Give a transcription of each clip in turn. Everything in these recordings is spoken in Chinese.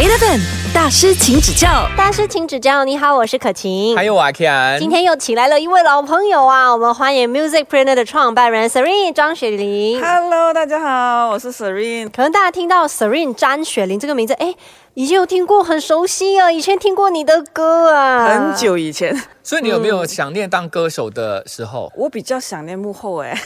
Eleven 大师，请指教。大师，请指教。你好，我是可晴。还有阿 Ken，今天又请来了一位老朋友啊，我们欢迎 Music Printer 的创办人 Serene 张雪玲。Hello，大家好，我是 Serene。可能大家听到 Serene 张雪玲这个名字，哎，已经有听过，很熟悉啊，以前听过你的歌啊，很。久以前，所以你有没有想念当歌手的时候？我比较想念幕后哎，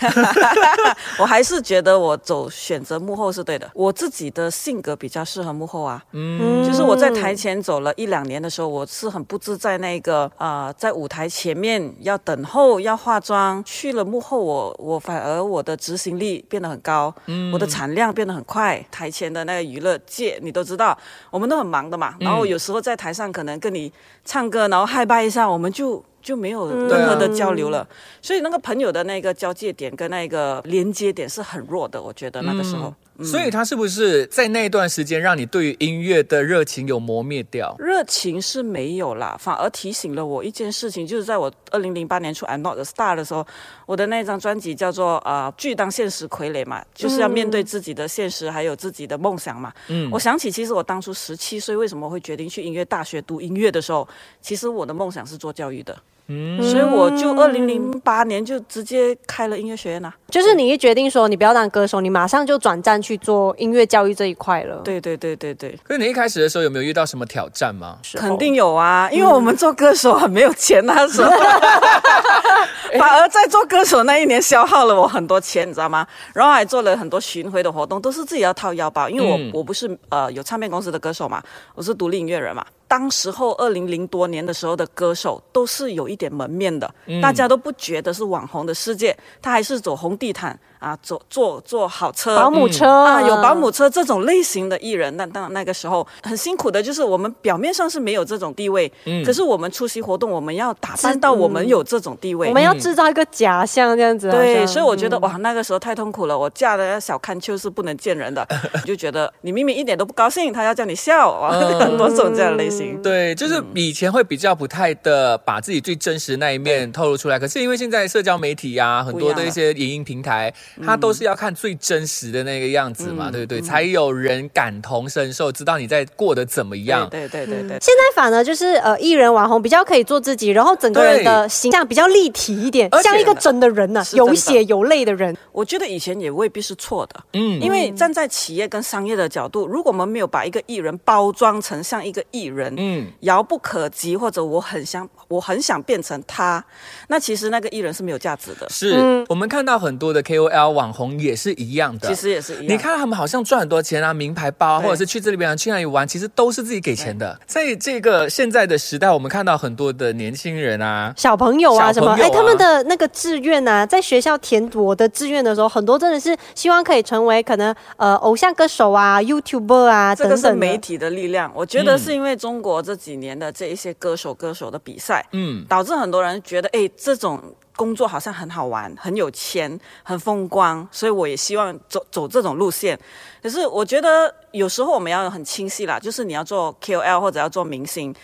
我还是觉得我走选择幕后是对的。我自己的性格比较适合幕后啊，嗯，就是我在台前走了一两年的时候，我是很不自在那个啊、呃在舞台前面要等候要化妆，去了幕后我我反而我的执行力变得很高，嗯我的产量变得很快。台前的那个娱乐界你都知道，我们都很忙的嘛，然后有时候在台上可能跟你唱歌，然后嗨拜一下，我们就。就没有任何的交流了，所以那个朋友的那个交界点跟那个连接点是很弱的，我觉得那个时候。所以他是不是在那段时间让你对于音乐的热情有磨灭掉？热情是没有啦，反而提醒了我一件事情，就是在我二零零八年出《I'm Not a Star》的时候，我的那张专辑叫做呃“巨当现实傀儡”嘛，就是要面对自己的现实，还有自己的梦想嘛。嗯，我想起其实我当初十七岁为什么会决定去音乐大学读音乐的时候，其实我的梦想是做教育的。嗯，所以我就二零零八年就直接开了音乐学院啦、就是你一决定说你不要当歌手，你马上就转战去做音乐教育这一块了。，对对对对对。可是你一开始的时候有没有遇到什么挑战吗？肯定有啊，因为我们做歌手很没有钱那时候，反而在做歌手那一年消耗了我很多钱，你知道吗？然后还做了很多巡回的活动，都是自己要掏腰包，因为我、嗯我不是呃有唱片公司的歌手嘛，我是独立音乐人嘛。当时候二零零多年的时候的歌手都是有一点门面的，大家都不觉得是网红的世界，他还是走红地毯啊，坐坐坐好车，保姆车啊，有保姆车这种类型的艺人，那当那个时候很辛苦的，就是我们表面上是没有这种地位，可是我们出席活动，我们要打扮到我们有这种地位。我们要制造一个假象，这样子。对，所以我觉得、哇，那个时候太痛苦了。我嫁的小看秋是不能见人的，就觉得你明明一点都不高兴，他要叫你笑，啊，很多种这样的类型。对，就是以前会比较不太的把自己最真实的那一面透露出来，可是因为现在社交媒体呀、很多的一些影音平台，它都是要看最真实的那个样子嘛，对不对？才有人感同身受，知道你在过得怎么样。对对对对对。现在反而就是呃，艺人网红比较可以做自己，然后整个人的形象比较立体一点像一个真的人呐、是真的有血有泪的人。我觉得以前也未必是错的，嗯因为站在企业跟商业的角度，如果我们没有把一个艺人包装成像一个艺人，嗯，遥不可及，或者我很想我很想变成他，那其实那个艺人是没有价值的。是、我们看到很多的 KOL 网红也是一样的。其实也是一样。你看他们好像赚很多钱啊，名牌包，啊或者是去这里边去那里玩，其实都是自己给钱的。在这个现在的时代，我们看到很多的年轻人啊，小朋友啊，什么？哎，他们的那个志愿啊，在学校填我的志愿的时候，很多真的是希望可以成为可能呃偶像歌手啊、YouTuber 啊这个是等等媒体的力量，我觉得是因为中国这几年的这一些歌手歌手的比赛，嗯，导致很多人觉得，哎，这种工作好像很好玩，很有钱，很风光，所以我也希望走走这种路线。可是我觉得有时候我们要很清晰啦，就是你要做 KOL 或者要做明星。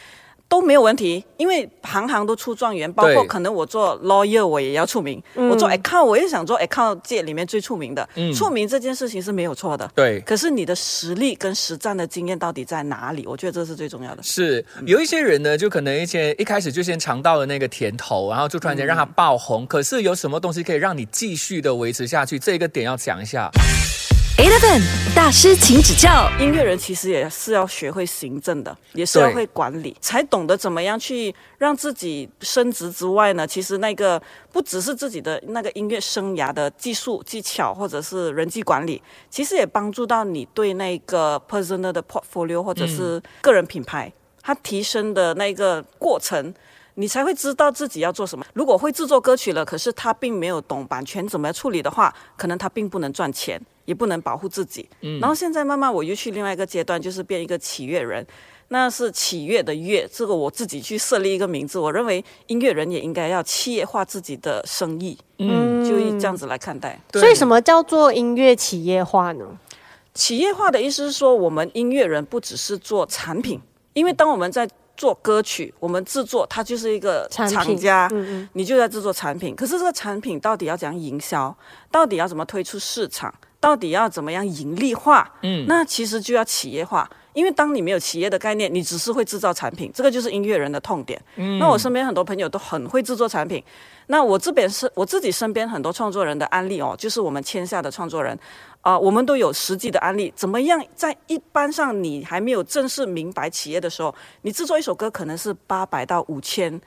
都没有问题，因为行行都出状元，包括可能我做 lawyer 我也要出名，我做 account 我也想做 account 界里面最出名的，出名这件事情是没有错的，对。可是你的实力跟实战的经验到底在哪里？我觉得这是最重要的。是有一些人呢，就可能一些一开始就先尝到了那个甜头，然后就突然间让他爆红。可是有什么东西可以让你继续的维持下去？这个点要讲一下。Eleven 大师，请指教。音乐人其实也是要学会行政的，也是要会管理，才懂得怎么样去让自己升职之外呢，其实那个不只是自己的那个音乐生涯的技术技巧，或者是人际管理，其实也帮助到你对那个 personal 的 portfolio 或者是个人品牌，它提升的那个过程。你才会知道自己要做什么。如果会制作歌曲了，可是他并没有懂版权怎么处理的话，可能他并不能赚钱，也不能保护自己。然后现在慢慢我又去另外一个阶段，就是变一个企乐人。那是企业的乐，这个我自己去设立一个名字。我认为音乐人也应该要企业化自己的生意，嗯，就这样子来看待。对所以什么叫做音乐企业化呢？企业化的意思是说，我们音乐人不只是做产品，因为当我们在做歌曲，我们制作它就是一个产厂家，嗯嗯你就在制作产品。可是这个产品到底要怎样营销？到底要怎么推出市场？到底要怎么样盈利化？嗯那其实就要企业化。因为当你没有企业的概念，你只是会制造产品，这个就是音乐人的痛点。嗯那我身边很多朋友都很会制作产品，那我这边是我自己身边很多创作人的案例哦，就是我们签下的创作人，啊、我们都有实际的案例，怎么样在一般上你还没有正式明白企业的时候，你制作一首歌可能是八百到五千。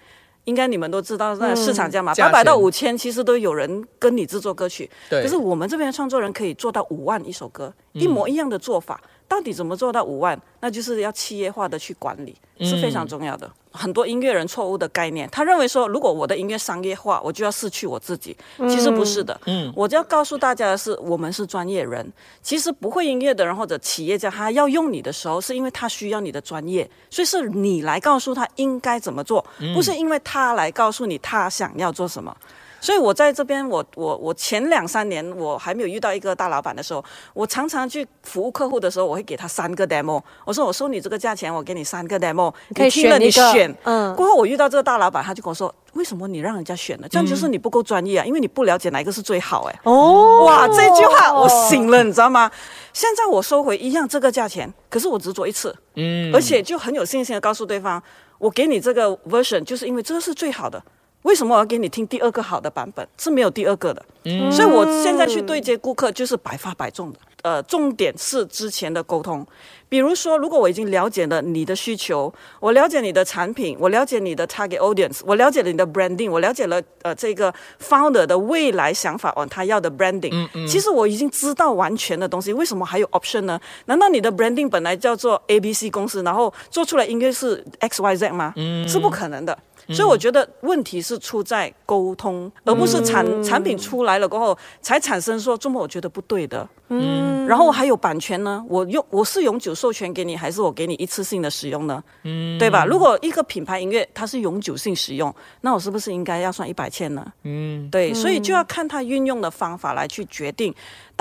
应该你们都知道那市场价嘛，八百到五千，其实都有人跟你制作歌曲。对。可是我们这边的创作人可以做到五万一首歌，嗯。一模一样的做法，到底怎么做到五万？那就是要企业化的去管理，是非常重要的。很多音乐人错误的概念，他认为说，如果我的音乐商业化，我就要失去我自己。其实不是的，嗯，我就要告诉大家的是，我们是专业人。其实不会音乐的人或者企业家，他要用你的时候，是因为他需要你的专业，所以是你来告诉他应该怎么做，不是因为他来告诉你他想要做什么。所以我在这边，我我我前两三年我还没有遇到一个大老板的时候，我常常去服务客户的时候，我会给他三个 demo。我说我收你这个价钱，我给你三个 demo，可以听了你选一个选。嗯过后我遇到这个大老板，他就跟我说，为什么你让人家选呢？这样就是你不够专业啊，因为你不了解哪一个是最好。哎，哦，哇，这句话我醒了，你知道吗？现在我收回一样这个价钱，可是我只做一次，嗯而且就很有信心的告诉对方，我给你这个 version，就是因为这个是最好的。为什么我要给你听第二个好的版本？是没有第二个的，所以我现在去对接顾客就是百发百中的。呃，重点是之前的沟通，比如说，如果我已经了解了你的需求，我了解你的产品，我了解你的 target audience，我了解了你的 branding，我了解了呃这个 founder 的未来想法哦，他要的 branding，、其实我已经知道完全的东西，为什么还有 option 呢？难道你的 branding 本来叫做 A B C 公司，然后做出来应该是 X Y Z 吗？是不可能的。所以我觉得问题是出在沟通，而不是产、产品出来了过后才产生说，这么我觉得不对的。嗯，然后还有版权呢，我用我是永久授权给你，还是我给你一次性的使用呢？嗯，对吧？如果一个品牌音乐它是永久性使用，那我是不是应该要算一百千呢？嗯，对，所以就要看它运用的方法来去决定，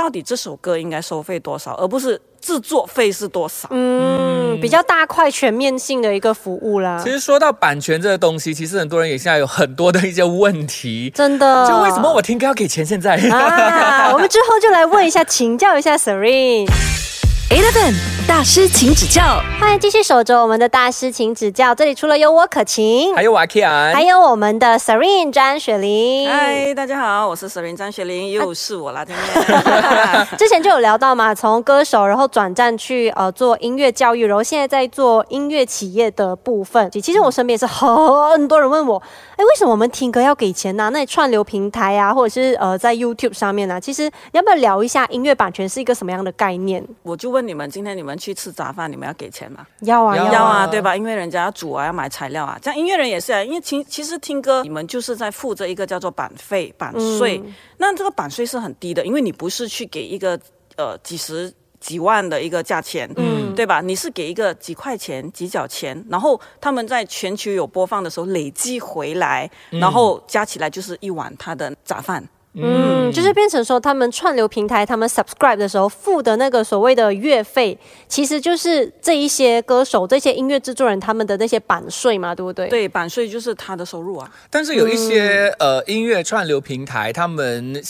到底这首歌应该收费多少，而不是制作费是多少。嗯，比较大块全面性的一个服务啦其，实说到版权这个东西，其实很多人也现在有很多的一些问题。真的。就为什么我听歌要给钱？现在、啊？我们之后就来问一下，请教一下 Serene。Eleven 大师，请指教。欢迎继续守着我们的大师，请指教。这里除了有我可晴，还有瓦 K 安，还有我们的 Serene 詹雪玲。嗨，大家好，我是 Serene 张雪玲，又是我啦，今天。之前就有聊到嘛，从歌手然后转战去呃做音乐教育，然后现在在做音乐企业的部分。其实我身边也是很多人问我，哎，为什么我们听歌要给钱呢、那你串流平台啊，或者是呃在 YouTube 上面呢、其实你要不要聊一下音乐版权是一个什么样的概念？我就问你们，今天你们去吃杂饭，你们要给钱吗？要啊要要啊，啊对吧？因为人家要煮啊，要买材料啊。这样音乐人也是啊，因为其其实听歌，你们就是在付这一个叫做版费、版税。那这个版税是很低的，因为你不是去给一个呃几十。几万的一个价钱，嗯，对吧？你是给一个几块钱、几角钱，然后他们在全球有播放的时候累计回来，然后加起来就是一碗他的杂饭。嗯，就是变成说，他们串流平台他们 subscribe 的时候付的那个所谓的月费，其实就是这一些歌手、这些音乐制作人他们的那些版税嘛，对不对？。对，版税就是他的收入啊。但是有一些、呃音乐串流平台，他们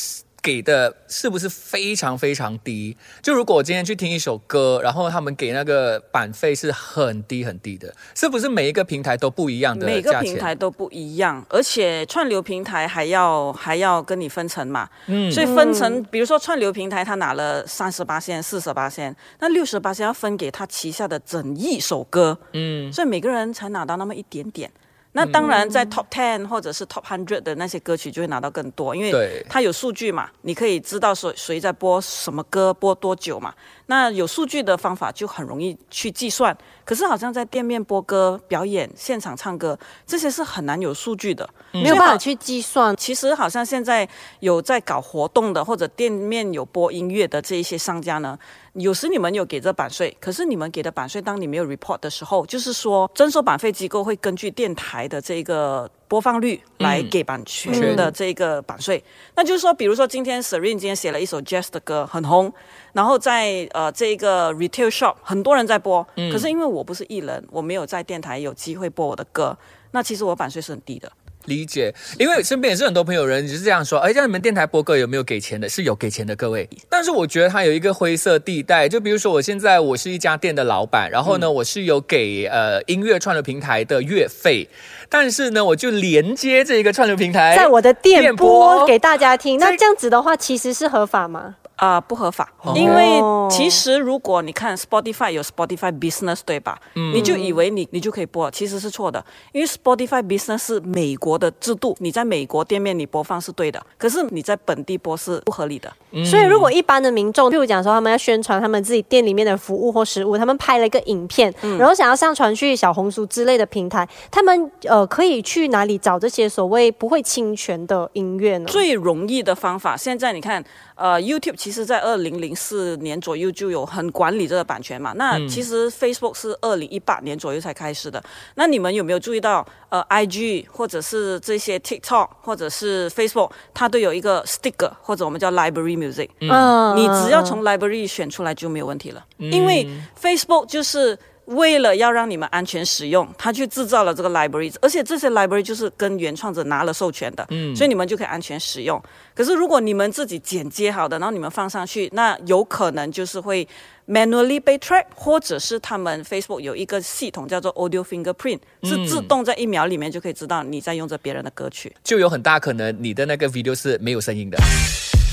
给的是不是非常非常低？就如果我今天去听一首歌，然后他们给那个版费是很低很低的，是不是每一个平台都不一样的每个？平台都不一样，而且串流平台还要还要跟你分成嘛，嗯，所以分成，比如说串流平台他拿了三十八线、四十八线，那六十八线要分给他旗下的整一首歌，嗯，所以每个人才拿到那么一点点。那当然，在 Top Ten 或者是 Top Hundred 的那些歌曲就会拿到更多，因为它有数据嘛，你可以知道谁谁在播什么歌，播多久嘛。那有数据的方法就很容易去计算。可是好像在店面播歌、表演、现场唱歌这些是很难有数据的，没有办法去计算。其实好像现在有在搞活动的，或者店面有播音乐的这一些商家呢，有时你们有给这版税，可是你们给的版税，当你没有 report 的时候，就是说征收版费机构会根据电台的这个播放率来给版权的这个版税。那就是说，比如说今天 Serene 今天写了一首 jazz 的歌，很红，然后在呃这个 retail shop 很多人在播，可是因为我不是艺人，我没有在电台有机会播我的歌，那其实我版税是很低的。理解，因为身边也是很多朋友人就是这样说，哎，像你们电台播歌有没有给钱的？是有给钱的，各位。但是我觉得它有一个灰色地带，就比如说我现在我是一家店的老板，然后呢，我是有给呃音乐串流平台的月费，但是呢，我就连接这一个串流平台，在我的电电波波给大家听，那这样子的话，其实是合法吗？啊、不合法，因为其实如果你看 Spotify 有 Spotify Business 对吧？你就以为你你就可以播，其实是错的，因为 Spotify Business 是美国的制度，你在美国店面你播放是对的，可是你在本地播是不合理的。所以，如果一般的民众，譬如讲说他们要宣传他们自己店里面的服务或食物，他们拍了一个影片，然后想要上传去小红书之类的平台，他们呃可以去哪里找这些所谓不会侵权的音乐呢？最容易的方法，现在你看，呃，YouTube 其实在二零零四年左右就有很管理这个版权嘛。那其实 Facebook 是二零一八年左右才开始的。那你们有没有注意到，呃，IG 或者是这些 TikTok 或者是 Facebook，它都有一个 sticker 或者我们叫 Library Music。嗯你只要从 library 选出来就没有问题了，因为 Facebook 就是为了要让你们安全使用，他去制造了这个 library，而且这些 library 就是跟原创者拿了授权的，嗯所以你们就可以安全使用。可是如果你们自己剪接好的，然后你们放上去，那有可能就是会 manually 被 track，或者是他们 Facebook 有一个系统叫做 audio fingerprint，是自动在一秒里面就可以知道你在用着别人的歌曲。就有很大可能你的那个 video 是没有声音的。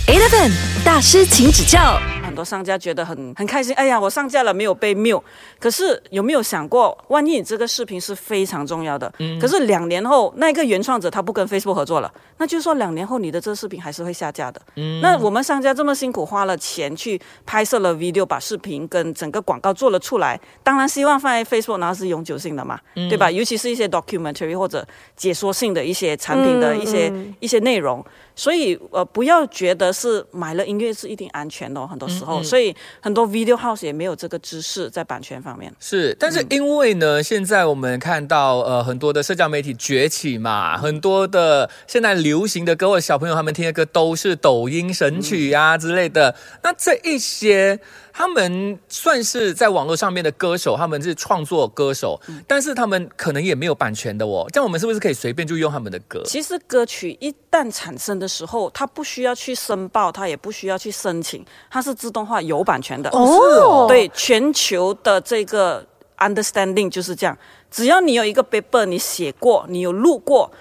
Eleven 大师，请指教。很多商家觉得很很开心，哎呀，我上架了没有被 mute。可是有没有想过，万一你这个视频是非常重要的，可是两年后那个原创者他不跟 Facebook 合作了，那就是说两年后你的这个视频还是会下架的。嗯那我们商家这么辛苦花了钱去拍摄了 video，把视频跟整个广告做了出来，当然希望放在 Facebook，然后是永久性的嘛，对吧？尤其是一些 documentary 或者解说性的一些产品的一些、一些内容。所以呃，不要觉得是买了音乐是一定安全的、哦，很多时候，所以很多 video house 也没有这个知识在版权方面。是，但是因为呢，现在我们看到呃很多的社交媒体崛起嘛，很多的现在流行的歌或者小朋友他们听的歌都是抖音神曲呀、之类的。那这一些他们算是在网络上面的歌手，他们是创作歌手，但是他们可能也没有版权的哦。这样我们是不是可以随便就用他们的歌？其实歌曲一旦产生的时候，它不需要去申报，它也不需要去申请，它是自动化有版权的。哦对，全球的这个 understanding 就是这样，只要你有一个 paper，你写过，你有录过，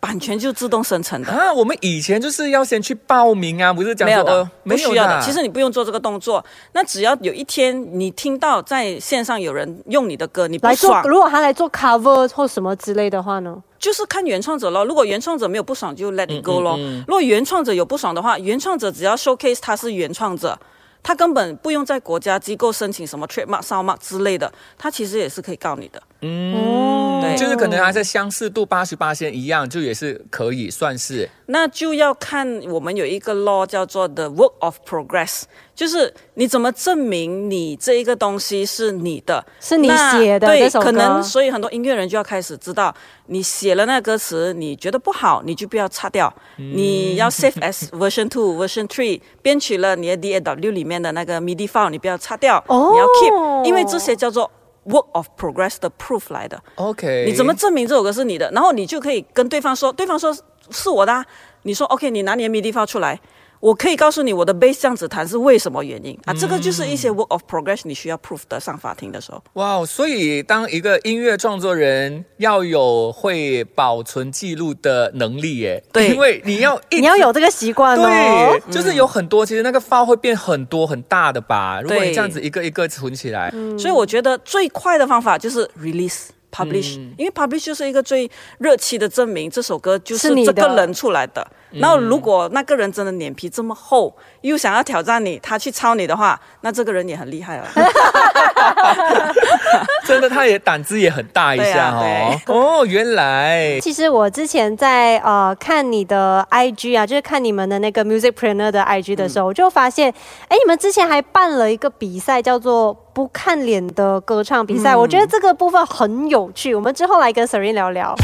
版权就自动生成的。啊，我们以前就是要先去报名啊，不是讲没有的说呃，不需要的。啊其实你不用做这个动作，那只要有一天你听到在线上有人用你的歌，你不来做爽，，如果他来做 cover 或什么之类的话呢？就是看原创者咯。如果原创者没有不爽，就 let it go 咯。如果原创者有不爽的话，原创者只要 showcase 他是原创者。他根本不用在国家机构申请什么 trademark、soundmark 之类的，他其实也是可以告你的。嗯，对。就是可能还是相似度八十八线一样，就也是可以算是那就要看我们有一个 law 叫做 the work of progress，就是你怎么证明你这一个东西是你的，是你写的对，可能所以很多音乐人就要开始知道，你写了那歌词，你觉得不好，你就不要擦掉，你要 save as version two、version three，编曲了你的 DAW 里面的那个 MIDI file，你不要擦掉，哦。你要 keep，因为这些叫做 work of progress 的 proof 来的。OK。你怎么证明这首歌是你的？然后你就可以跟对方说，对方说是我的、啊，你说 OK，你拿你的 MIDI file 出来，我可以告诉你我的 bass 这样子弹是为什么原因啊？这个就是一些 work of progress 你需要 proof 的上法庭的时候。哇哦！所以当一个音乐创作人要有会保存记录的能力耶，对因为你要你要有这个习惯哦对。，就是有很多，其实那个 file 会变很多很大的吧？如果你这样子一个一个存起来，所以我觉得最快的方法就是 release。publish，、因为 publish 就是一个最热期的证明，这首歌就是是你这个人出来的。然后，如果那个人真的脸皮这么厚，又想要挑战你，他去抄你的话，那这个人也很厉害了。真的他也胆子也很大一对下啊哦。哦，原来其实我之前在呃看你的 IG 啊，就是看你们的那个 Musicpreneur 的 IG 的时候，我就发现，哎，你们之前还办了一个比赛，叫做不看脸的歌唱比赛。我觉得这个部分很有趣，我们之后来跟 Serene 聊聊。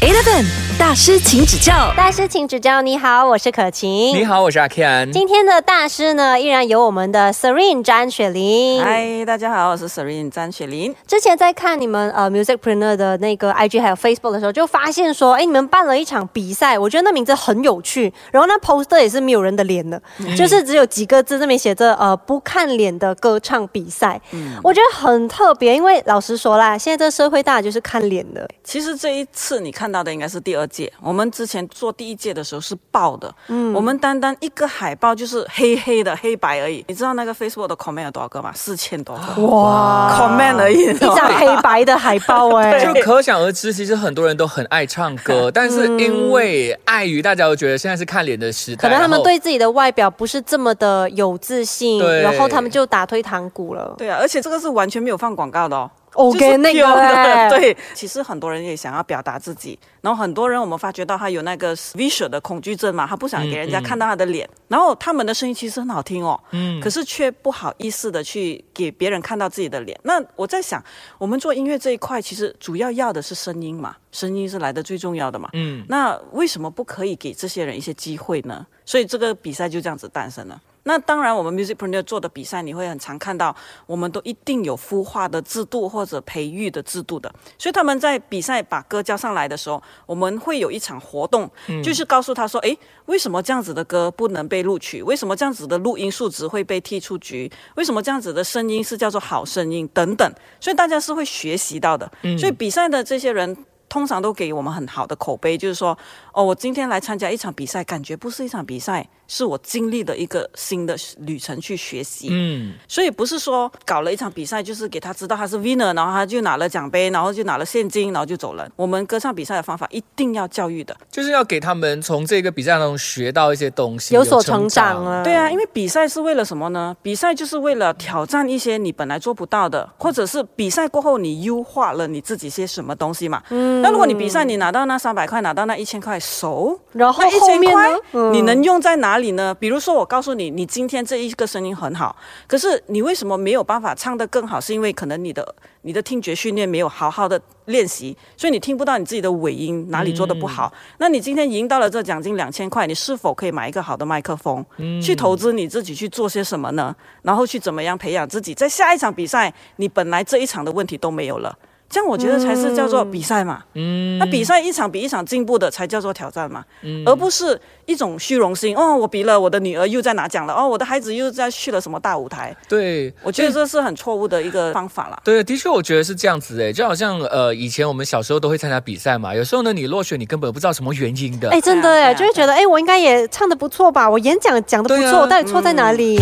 Eleven 大师，请指教。大师请指教。你好，我是可晴。你。好，我是阿 Ken。今天的大师呢，依然有我们的 Serene 詹雪玲。嗨，大家好，我是 Serene 张雪玲。之前在看你们呃 Musicpreneur 的那个 IG 还有 Facebook 的时候，就发现说，哎，你们办了一场比赛，我觉得那名字很有趣。然后那 poster 也是没有人的脸的，就是只有几个字，那边写着呃不看脸的歌唱比赛。我觉得很特别，因为老实说啦，现在这个社会大家就是看脸的。其实这一次你看到的应该是第二届，我们之前做第一届的时候是爆的，嗯，我们单单一个海报就是黑黑的黑白而已。你知道那个 Facebook 的 comment 有多少个吗？四千多个。哇，comment 而已，一张黑白的海报哎、就可想而知，其实很多人都很爱唱歌，但是因为碍于大家都觉得现在是看脸的时代，可能他们对自己的外表不是这么的有自信，然后他们就打退堂鼓了。对啊，而且这个是完全没有放广告的哦。OK，就是那个 pure 哎的，对，其实很多人也想要表达自己，然后很多人我们发觉到他有那个 visual 的恐惧症嘛，他不想给人家看到他的脸，然后他们的声音其实很好听哦，嗯，可是却不好意思的去给别人看到自己的脸。那我在想，我们做音乐这一块，其实主要要的是声音嘛，声音是来的最重要的嘛，嗯，那为什么不可以给这些人一些机会呢？所以这个比赛就这样子诞生了。那当然，我们 Musicpreneur 做的比赛，你会很常看到，我们都一定有孵化的制度或者培育的制度的。所以他们在比赛把歌交上来的时候，我们会有一场活动，就是告诉他说，诶，为什么这样子的歌不能被录取？为什么这样子的录音数值会被踢出局？为什么这样子的声音是叫做好声音？等等。所以大家是会学习到的。所以比赛的这些人。通常都给我们很好的口碑，就是说，哦，我今天来参加一场比赛，感觉不是一场比赛，是我经历的一个新的旅程去学习。嗯，所以不是说搞了一场比赛，就是给他知道他是 winner，然后他就拿了奖杯，然后就拿了现金，然后就走了。我们歌唱比赛的方法一定要教育的。就是要给他们从这个比赛当中学到一些东西，有所成长啊。对啊，因为比赛是为了什么呢？比赛就是为了挑战一些你本来做不到的，或者是比赛过后你优化了你自己些什么东西嘛。嗯。那如果你比赛你拿到那三百块，拿到那一千块，熟，然后那一千块你能用在哪里呢？比如说我告诉你，你今天这一个声音很好，可是你为什么没有办法唱得更好？是因为可能你的你的听觉训练没有好好的练习，所以你听不到你自己的尾音哪里做的不好。那你今天赢到了这奖金两千块，你是否可以买一个好的麦克风，去投资你自己去做些什么呢？然后去怎么样培养自己，在下一场比赛，你本来这一场的问题都没有了。这样我觉得才是叫做比赛嘛，嗯，那比赛一场比一场进步的才叫做挑战嘛，而不是一种虚荣心。哦，我比了，我的女儿又在拿奖了，哦，我的孩子又在去了什么大舞台，对，我觉得这是很错误的一个方法啦。对，的确，我觉得是这样子诶，就好像呃，以前我们小时候都会参加比赛嘛，有时候呢，你落选，你根本不知道什么原因的。哎，真的哎，就会觉得哎，我应该也唱的不错吧？我演讲讲的不错，啊我到底错在哪里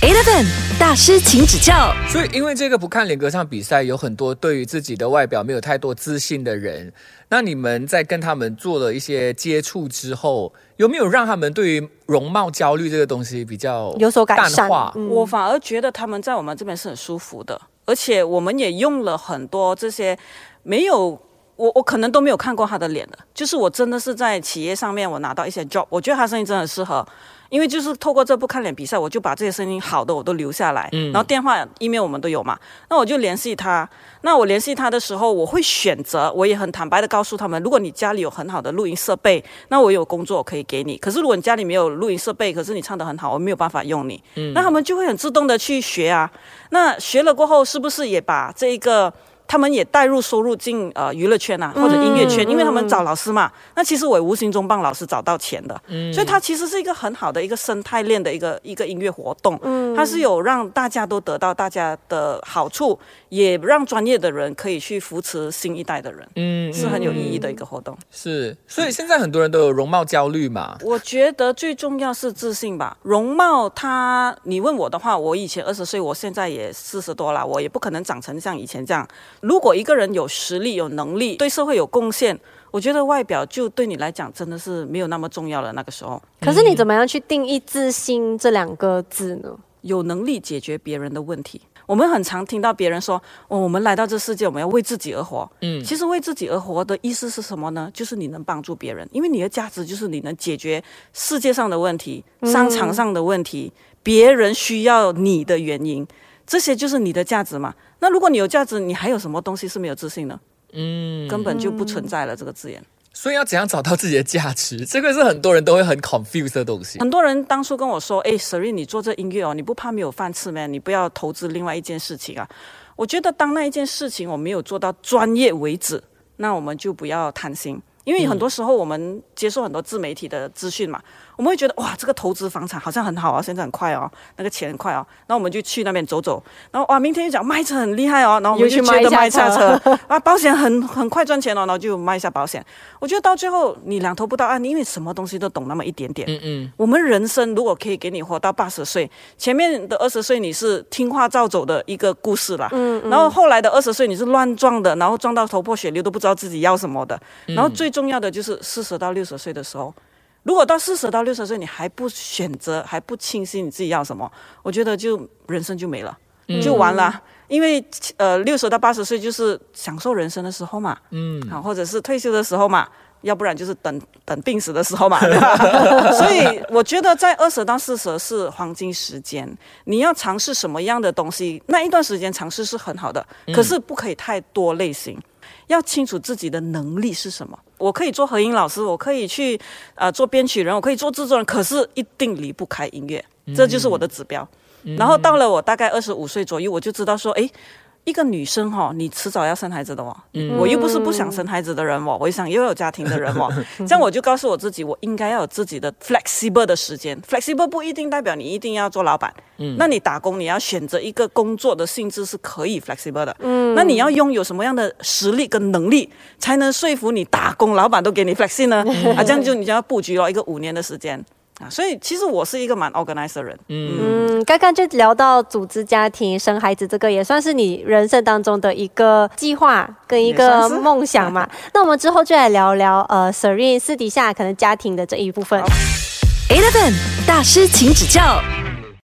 ？Eleven 大师，请指教。所以，因为这个不看脸歌唱比赛，有很多对于自己的外表没有太多自信的人。那你们在跟他们做了一些接触之后，有没有让他们对于容貌焦虑这个东西比较有所改善淡化？嗯我反而觉得他们在我们这边是很舒服的，而且我们也用了很多这些没有。我我可能都没有看过他的脸的，就是我真的是在企业上面我拿到一些 job，我觉得他声音真的很适合，因为就是透过这部看脸比赛，我就把这些声音好的我都留下来，嗯然后电话、email 我们都有嘛，那我就联系他。那我联系他的时候，我会选择，我也很坦白的告诉他们，如果你家里有很好的录音设备，那我有工作可以给你。可是如果你家里没有录音设备，可是你唱的很好，我没有办法用你，嗯那他们就会很自动的去学啊。那学了过后，是不是也把这一个？他们也带入收入进呃娱乐圈啊，或者音乐圈，因为他们找老师嘛。那其实我也无形中帮老师找到钱的，所以它其实是一个很好的一个生态链的一个一个音乐活动。它是有让大家都得到大家的好处，也让专业的人可以去扶持新一代的人，嗯，是很有意义的一个活动。是，所以现在很多人都有容貌焦虑嘛。我觉得最重要是自信吧。容貌它，你问我的话，我以前二十岁，我现在也四十多了，我也不可能长成像以前这样。如果一个人有实力、有能力，对社会有贡献，我觉得外表就对你来讲真的是没有那么重要了。那个时候，可是你怎么样去定义自信这两个字呢？有能力解决别人的问题。我们很常听到别人说：“哦，我们来到这世界，我们要为自己而活。”嗯，其实为自己而活的意思是什么呢？就是你能帮助别人，因为你的价值就是你能解决世界上的问题、商场上的问题，别人需要你的原因，这些就是你的价值嘛。那如果你有价值，你还有什么东西是没有自信呢？嗯，根本就不存在了这个字眼。所以要怎样找到自己的价值？这个是很多人都会很 confused 的东西。很多人当初跟我说：“哎 s i r i 你做这音乐哦，你不怕没有饭吃吗？你不要投资另外一件事情啊。”我觉得当那一件事情我没有做到专业为止，那我们就不要贪心，因为很多时候我们接受很多自媒体的资讯嘛。我们会觉得哇，这个投资房产好像很好啊，现在很快哦，那个钱很快哦，那我们就去那边走走，然后哇，明天又讲卖车很厉害哦，然后我们就觉得卖下车 啊，保险很很快赚钱哦，然后就卖一下保险。我觉得到最后你两头不到岸，你因为什么东西都懂那么一点点。嗯嗯。我们人生如果可以给你活到八十岁，前面的二十岁你是听话照走的一个故事啦，嗯嗯。然后后来的二十岁你是乱撞的，然后撞到头破血流都不知道自己要什么的。然后最重要的就是四十到六十岁的时候。如果到四十到六十岁，你还不选择，还不清晰你自己要什么，我觉得就人生就没了，就完了。因为呃，六十到八十岁就是享受人生的时候嘛，嗯，好，或者是退休的时候嘛，要不然就是等等病死的时候嘛。所以我觉得在二十到四十是黄金时间，你要尝试什么样的东西，那一段时间尝试是很好的，可是不可以太多类型。要清楚自己的能力是什么。我可以做合音老师，我可以去呃做编曲人，我可以做制作人，可是一定离不开音乐，这就是我的指标。然后到了我大概二十五岁左右，我就知道说，哎。一个女生哈，你迟早要生孩子的哦。我又不是不想生孩子的人哦，我想又有家庭的人哦。这样我就告诉我自己，我应该要有自己的 flexible 的时间。flexible 不一定代表你一定要做老板。嗯。那你打工，你要选择一个工作的性质是可以 flexible 的。嗯。那你要拥有什么样的实力跟能力，才能说服你打工老板都给你 flexible 呢？啊，这样就你就要布局了一个五年的时间。啊，所以其实我是一个蛮 organized 的人。嗯，刚刚就聊到组织家庭、生孩子，这个也算是你人生当中的一个计划跟一个梦想嘛。那我们之后就来聊聊呃，Serene 私底下可能家庭的这一部分。Eleven 大师请指教。